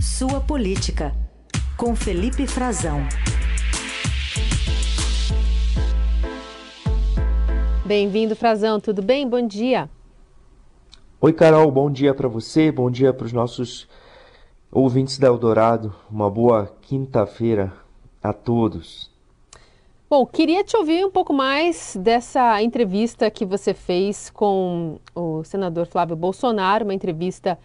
Sua Política, com Felipe Frazão. Bem-vindo, Frazão. Tudo bem? Bom dia. Oi, Carol. Bom dia para você. Bom dia para os nossos ouvintes da Eldorado. Uma boa quinta-feira a todos. Bom, queria te ouvir um pouco mais dessa entrevista que você fez com o senador Flávio Bolsonaro, uma entrevista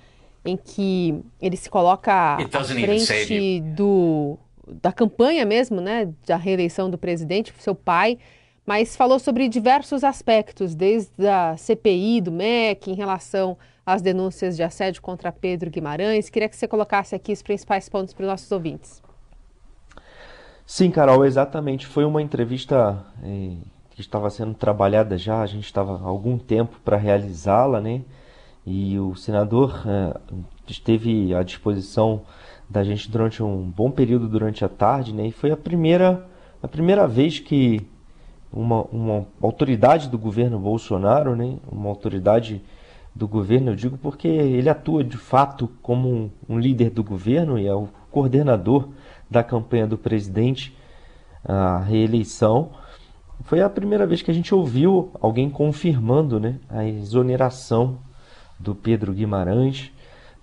em que ele se coloca à frente do, da campanha mesmo, né, da reeleição do presidente, seu pai, mas falou sobre diversos aspectos, desde a CPI do MEC, em relação às denúncias de assédio contra Pedro Guimarães. Queria que você colocasse aqui os principais pontos para os nossos ouvintes. Sim, Carol, exatamente. Foi uma entrevista eh, que estava sendo trabalhada já, a gente estava há algum tempo para realizá-la, né? E o senador é, esteve à disposição da gente durante um bom período durante a tarde, né? E foi a primeira, a primeira vez que uma, uma autoridade do governo Bolsonaro, né? Uma autoridade do governo, eu digo porque ele atua de fato como um, um líder do governo e é o coordenador da campanha do presidente à reeleição. Foi a primeira vez que a gente ouviu alguém confirmando né, a exoneração do Pedro Guimarães,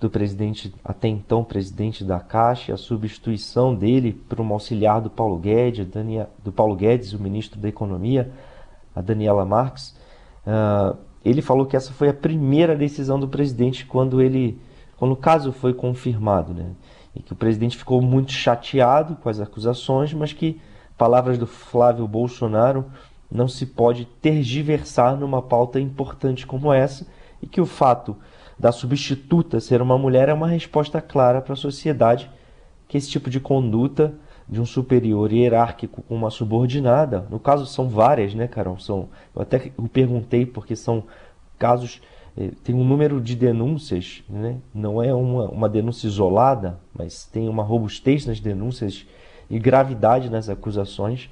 do presidente, até então presidente da Caixa, a substituição dele por um auxiliar do Paulo Guedes, do Paulo Guedes, o ministro da Economia, a Daniela Marques. Uh, ele falou que essa foi a primeira decisão do presidente quando ele, quando o caso foi confirmado, né? E que o presidente ficou muito chateado com as acusações, mas que palavras do Flávio Bolsonaro não se pode tergiversar numa pauta importante como essa e que o fato da substituta ser uma mulher é uma resposta clara para a sociedade que esse tipo de conduta de um superior hierárquico com uma subordinada, no caso são várias, né, Carol? São, eu até perguntei porque são casos, eh, tem um número de denúncias, né? não é uma, uma denúncia isolada, mas tem uma robustez nas denúncias e gravidade nas acusações.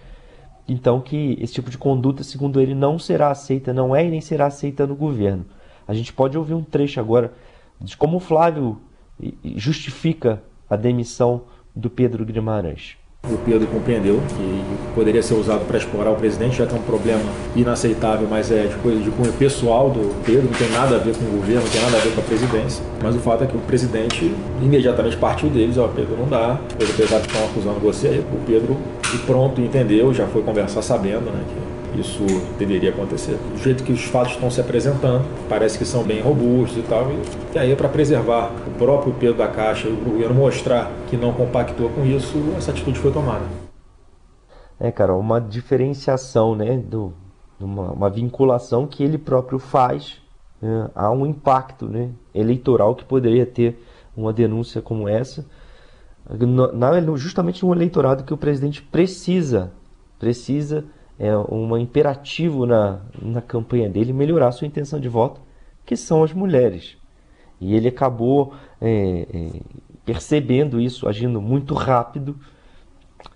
Então, que esse tipo de conduta, segundo ele, não será aceita, não é e nem será aceita no governo. A gente pode ouvir um trecho agora de como Flávio justifica a demissão do Pedro Guimarães. O Pedro compreendeu que poderia ser usado para explorar o presidente, já que é um problema inaceitável, mas é de coisa de cunho pessoal do Pedro, não tem nada a ver com o governo, não tem nada a ver com a presidência. Mas o fato é que o presidente imediatamente partiu deles, ó, Pedro não dá, apesar de estão acusando você, o Pedro e pronto entendeu, já foi conversar sabendo, né, que isso deveria acontecer. Do jeito que os fatos estão se apresentando, parece que são bem robustos e tal, e aí para preservar o próprio Pedro da Caixa e o governo mostrar que não compactou com isso, essa atitude foi tomada. É, cara, uma diferenciação, né, do, uma, uma vinculação que ele próprio faz né, a um impacto né, eleitoral que poderia ter uma denúncia como essa, na, justamente no eleitorado que o presidente precisa, precisa é um imperativo na, na campanha dele melhorar sua intenção de voto, que são as mulheres. E ele acabou é, é, percebendo isso, agindo muito rápido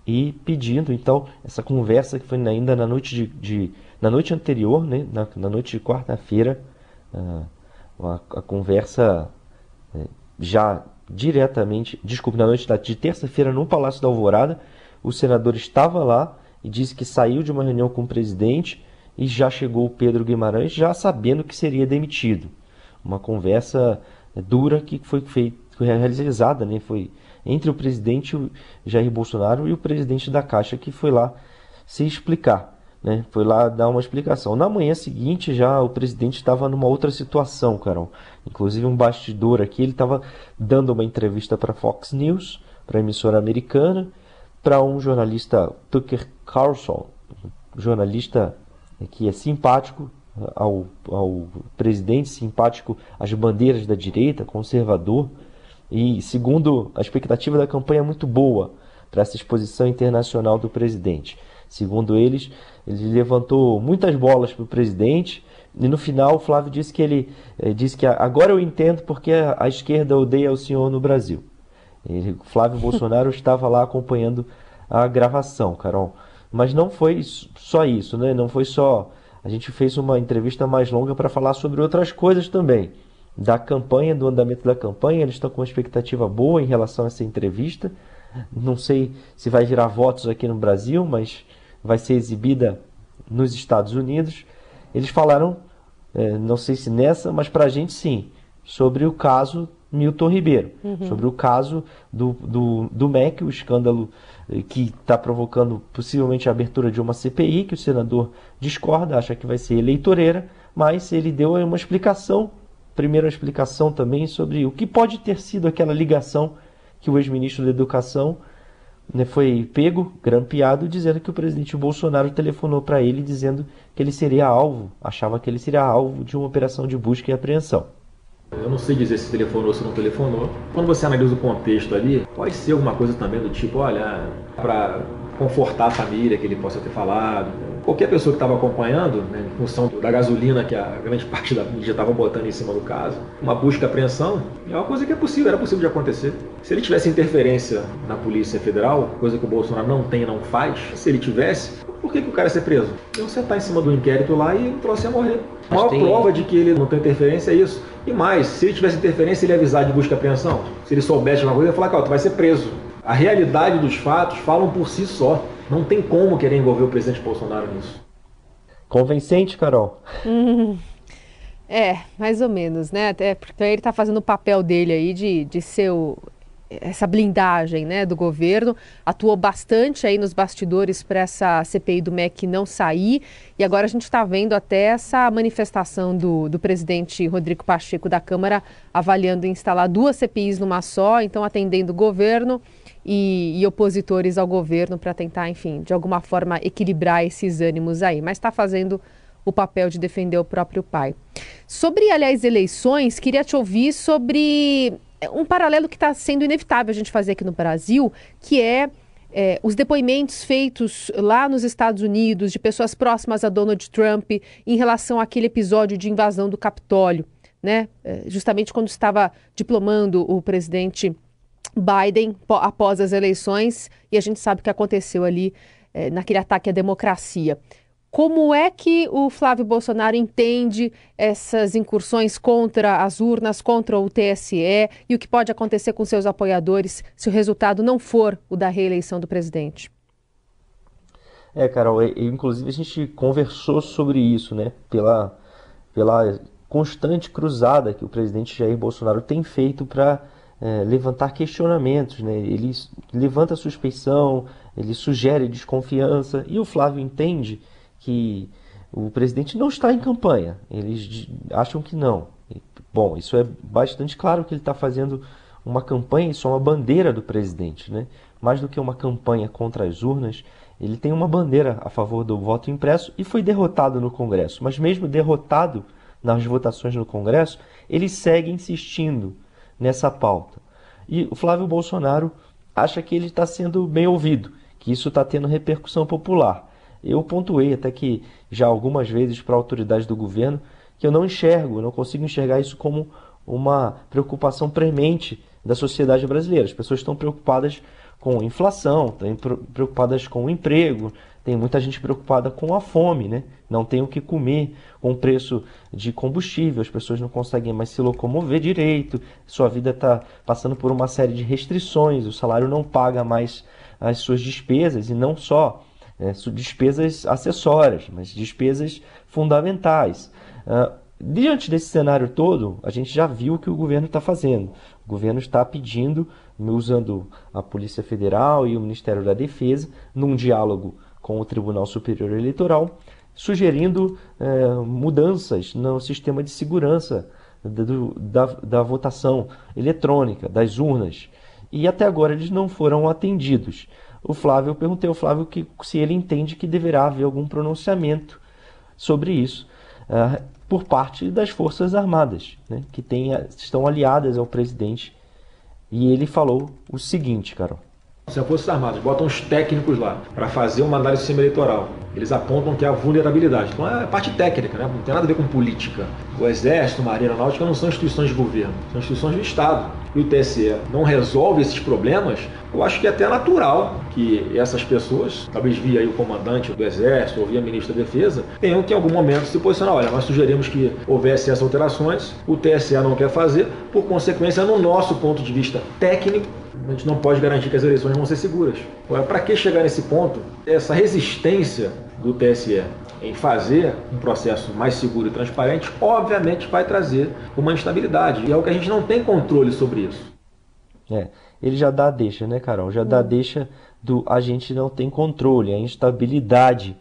e pedindo, então, essa conversa que foi ainda na noite, de, de na noite anterior, né, na, na noite de quarta-feira, a, a, conversa é, já diretamente, desculpe, na noite de terça-feira no Palácio da Alvorada, o senador estava lá e disse que saiu de uma reunião com o presidente e já chegou o Pedro Guimarães já sabendo que seria demitido. Uma conversa é, dura que foi feita, realizada, né? Foi entre o presidente Jair Bolsonaro e o presidente da Caixa que foi lá se explicar, né? Foi lá dar uma explicação. Na manhã seguinte já o presidente estava numa outra situação, Carol. Inclusive um bastidor aqui, ele estava dando uma entrevista para Fox News, para a emissora americana, para um jornalista Tucker Carlson, jornalista que é simpático ao, ao presidente, simpático às bandeiras da direita, conservador, e segundo a expectativa da campanha muito boa para essa exposição internacional do presidente. Segundo eles, ele levantou muitas bolas para o presidente e no final o Flávio disse que ele eh, disse que agora eu entendo porque a esquerda odeia o senhor no Brasil. Ele, Flávio Bolsonaro estava lá acompanhando a gravação, Carol. Mas não foi só isso, né? Não foi só. A gente fez uma entrevista mais longa para falar sobre outras coisas também. da campanha, do andamento da campanha. Eles estão com uma expectativa boa em relação a essa entrevista. Não sei se vai virar votos aqui no Brasil, mas vai ser exibida nos Estados Unidos. Eles falaram, é, não sei se nessa, mas para a gente sim, sobre o caso Milton Ribeiro, uhum. sobre o caso do, do, do MEC, o escândalo eh, que está provocando possivelmente a abertura de uma CPI, que o senador discorda, acha que vai ser eleitoreira, mas ele deu uma explicação, primeira explicação também sobre o que pode ter sido aquela ligação que o ex-ministro da Educação né, foi pego, grampeado, dizendo que o presidente Bolsonaro telefonou para ele dizendo que ele seria alvo, achava que ele seria alvo de uma operação de busca e apreensão. Eu não sei dizer se telefonou ou se não telefonou. Quando você analisa o contexto ali, pode ser alguma coisa também do tipo, olha, para confortar a família que ele possa ter falado. Qualquer pessoa que estava acompanhando, né, em função da gasolina que a grande parte da mídia estava botando em cima do caso, uma busca e apreensão é uma coisa que é possível, era possível de acontecer. Se ele tivesse interferência na Polícia Federal, coisa que o Bolsonaro não tem e não faz, se ele tivesse, por que, que o cara ia ser preso? Iam sentar em cima do inquérito lá e o troço ia morrer. A maior tem... prova de que ele não tem interferência é isso. E mais, se ele tivesse interferência, ele ia avisar de busca e apreensão. Se ele soubesse de uma coisa, ele ia falar, cara, tu vai ser preso. A realidade dos fatos falam por si só. Não tem como querer envolver o presidente Bolsonaro nisso. Convencente, Carol? Hum, é, mais ou menos, né? Até porque ele está fazendo o papel dele aí de, de ser o, essa blindagem né, do governo, atuou bastante aí nos bastidores para essa CPI do MEC não sair, e agora a gente está vendo até essa manifestação do, do presidente Rodrigo Pacheco da Câmara avaliando instalar duas CPIs numa só, então atendendo o governo e, e opositores ao governo para tentar, enfim, de alguma forma equilibrar esses ânimos aí, mas está fazendo o papel de defender o próprio pai. Sobre, aliás, eleições, queria te ouvir sobre um paralelo que está sendo inevitável a gente fazer aqui no Brasil, que é, é, os depoimentos feitos lá nos Estados Unidos de pessoas próximas a Donald Trump em relação àquele episódio de invasão do Capitólio, né? É, justamente quando estava diplomando o presidente Biden após as eleições, e a gente sabe o que aconteceu ali é, naquele ataque à democracia. Como é que o Flávio Bolsonaro entende essas incursões contra as urnas, contra o TSE e o que pode acontecer com seus apoiadores se o resultado não for o da reeleição do presidente? É, Carol, inclusive a gente conversou sobre isso, né? Pela, pela constante cruzada que o presidente Jair Bolsonaro tem feito para é, levantar questionamentos, né? Ele levanta suspeição, ele sugere desconfiança e o Flávio entende que o presidente não está em campanha. Eles acham que não. Bom, isso é bastante claro que ele está fazendo uma campanha, isso é uma bandeira do presidente, né? Mais do que uma campanha contra as urnas, ele tem uma bandeira a favor do voto impresso e foi derrotado no Congresso. Mas mesmo derrotado nas votações no Congresso, ele segue insistindo nessa pauta. E o Flávio Bolsonaro acha que ele está sendo bem ouvido, que isso está tendo repercussão popular. Eu pontuei até que já algumas vezes para autoridades do governo que eu não enxergo, não consigo enxergar isso como uma preocupação premente da sociedade brasileira. As pessoas estão preocupadas com inflação, estão preocupadas com o emprego, tem muita gente preocupada com a fome, né? Não tem o que comer, com o preço de combustível, as pessoas não conseguem mais se locomover direito, sua vida está passando por uma série de restrições, o salário não paga mais as suas despesas e não só é, despesas acessórias, mas despesas fundamentais. Uh, diante desse cenário todo, a gente já viu o que o governo está fazendo. O governo está pedindo, usando a Polícia Federal e o Ministério da Defesa, num diálogo com o Tribunal Superior Eleitoral, sugerindo é, mudanças no sistema de segurança do, da, da votação eletrônica, das urnas. E até agora eles não foram atendidos o Flávio, eu perguntei ao Flávio que, se ele entende que deverá haver algum pronunciamento sobre isso uh, por parte das Forças Armadas, né, que tem, estão aliadas ao presidente. E ele falou o seguinte, Carol. Se as Forças Armadas botam os técnicos lá para fazer uma análise eleitoral eles apontam que a vulnerabilidade. Então é parte técnica, né? não tem nada a ver com política. O Exército, a Marinha Aeronáutica não são instituições de governo, são instituições do Estado. E o TSE não resolve esses problemas, eu acho que é até natural que essas pessoas, talvez via o comandante do Exército ou via ministro da Defesa, tenham que em algum momento se posicionar. Olha, nós sugerimos que houvesse essas alterações, o TSE não quer fazer, por consequência, no nosso ponto de vista técnico, a gente não pode garantir que as eleições vão ser seguras. Para que chegar nesse ponto? Essa resistência do TSE em fazer um processo mais seguro e transparente, obviamente vai trazer uma instabilidade. E é o que a gente não tem controle sobre isso. É, ele já dá a deixa, né, Carol? Já dá a deixa do a gente não tem controle, a instabilidade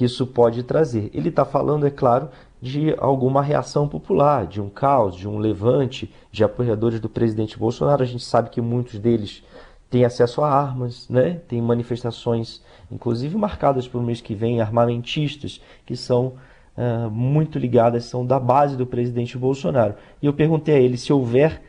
que isso pode trazer. Ele está falando, é claro, de alguma reação popular, de um caos, de um levante de apoiadores do presidente Bolsonaro. A gente sabe que muitos deles têm acesso a armas, né? tem manifestações, inclusive marcadas para o mês que vem, armamentistas, que são uh, muito ligadas, são da base do presidente Bolsonaro. E eu perguntei a ele se houver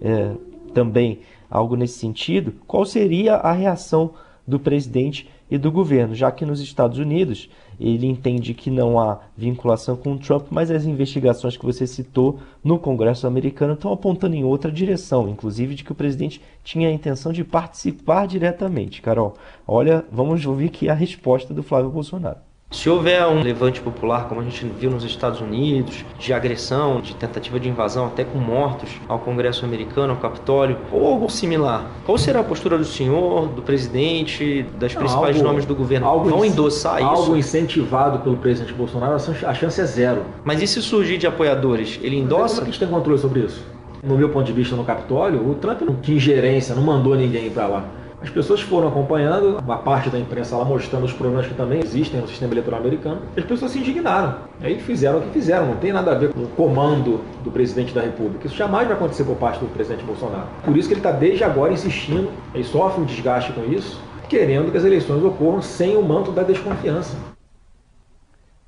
uh, também algo nesse sentido, qual seria a reação do presidente e do governo, já que nos Estados Unidos ele entende que não há vinculação com o Trump, mas as investigações que você citou no Congresso americano estão apontando em outra direção, inclusive de que o presidente tinha a intenção de participar diretamente. Carol, olha, vamos ouvir aqui a resposta do Flávio Bolsonaro. Se houver um levante popular, como a gente viu nos Estados Unidos, de agressão, de tentativa de invasão, até com mortos ao Congresso americano, ao Capitólio, ou algo similar, qual será a postura do senhor, do presidente, das Não, principais algo, nomes do governo? Algo Vão endossar algo isso? Algo incentivado pelo presidente Bolsonaro, a chance é zero. Mas e se surgir de apoiadores? Ele endossa? Como é que a gente tem controle sobre isso? No meu ponto de vista, no Capitólio, o Trump não tinha ingerência, não mandou ninguém para lá. As pessoas foram acompanhando, uma parte da imprensa lá mostrando os problemas que também existem no sistema eleitoral americano. As pessoas se indignaram. Aí fizeram o que fizeram, não tem nada a ver com o comando do presidente da República. Isso jamais vai acontecer por parte do presidente Bolsonaro. Por isso que ele está desde agora insistindo, ele sofre um desgaste com isso, querendo que as eleições ocorram sem o manto da desconfiança.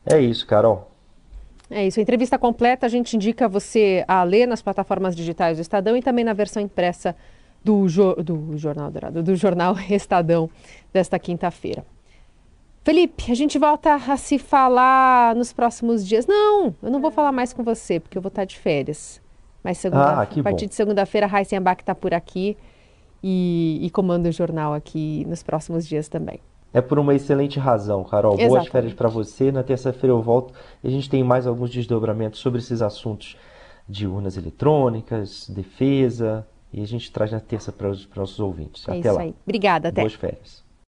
É isso, Carol. É isso. A entrevista completa a gente indica você a ler nas plataformas digitais do Estadão e também na versão impressa do, do Jornal Dourado, do Jornal Estadão desta quinta-feira. Felipe, a gente volta a se falar nos próximos dias. Não, eu não vou falar mais com você, porque eu vou estar de férias. Mas segunda, ah, a partir bom. de segunda-feira, a Raíssa Abac está por aqui e, e comanda o jornal aqui nos próximos dias também. É por uma excelente razão, Carol. Exatamente. Boas férias para você. Na terça-feira eu volto e a gente tem mais alguns desdobramentos sobre esses assuntos de urnas eletrônicas, defesa, e a gente traz na terça para os nossos ouvintes. É até lá. Aí. Obrigada, até. Boas férias.